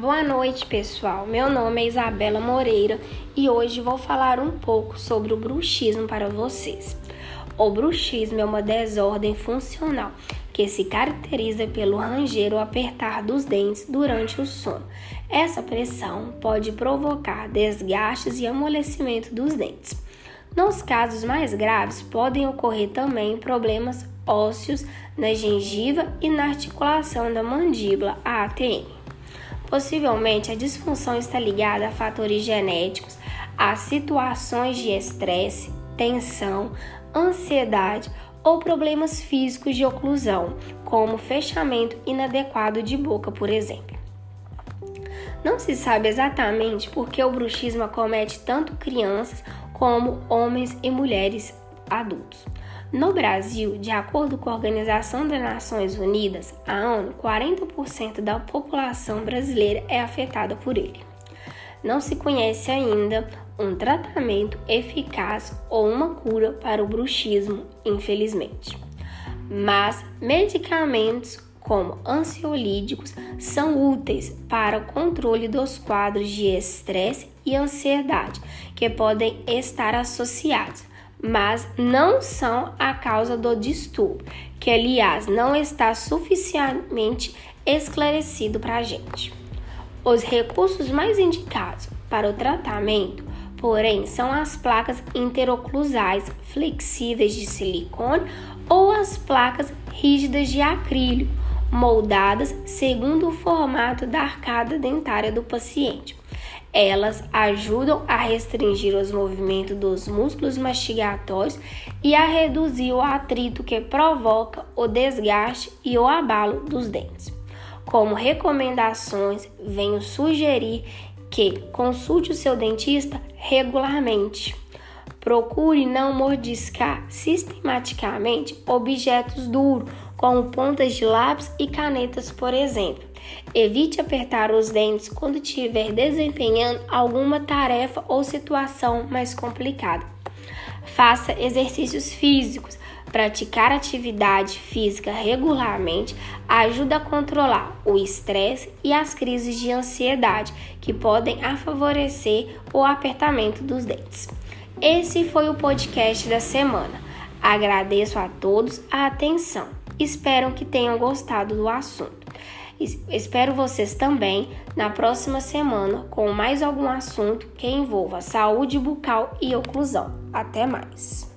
Boa noite, pessoal. Meu nome é Isabela Moreira e hoje vou falar um pouco sobre o bruxismo para vocês. O bruxismo é uma desordem funcional que se caracteriza pelo ranger ou apertar dos dentes durante o sono. Essa pressão pode provocar desgastes e amolecimento dos dentes. Nos casos mais graves, podem ocorrer também problemas ósseos na gengiva e na articulação da mandíbula, ATM. Possivelmente, a disfunção está ligada a fatores genéticos, a situações de estresse, tensão, ansiedade ou problemas físicos de oclusão, como fechamento inadequado de boca, por exemplo. Não se sabe exatamente por que o bruxismo acomete tanto crianças como homens e mulheres adultos. No Brasil, de acordo com a Organização das Nações Unidas, a ONU, 40% da população brasileira é afetada por ele. Não se conhece ainda um tratamento eficaz ou uma cura para o bruxismo, infelizmente. Mas medicamentos como ansiolíticos são úteis para o controle dos quadros de estresse e ansiedade que podem estar associados mas não são a causa do distúrbio, que aliás não está suficientemente esclarecido para a gente. Os recursos mais indicados para o tratamento, porém, são as placas interoclusais flexíveis de silicone ou as placas rígidas de acrílico, moldadas segundo o formato da arcada dentária do paciente. Elas ajudam a restringir os movimentos dos músculos mastigatórios e a reduzir o atrito que provoca o desgaste e o abalo dos dentes. Como recomendações, venho sugerir que consulte o seu dentista regularmente. Procure não mordiscar sistematicamente objetos duros, como pontas de lápis e canetas, por exemplo. Evite apertar os dentes quando estiver desempenhando alguma tarefa ou situação mais complicada. Faça exercícios físicos. Praticar atividade física regularmente ajuda a controlar o estresse e as crises de ansiedade que podem favorecer o apertamento dos dentes. Esse foi o podcast da semana. Agradeço a todos a atenção. Espero que tenham gostado do assunto. Espero vocês também na próxima semana com mais algum assunto que envolva saúde bucal e oclusão. Até mais!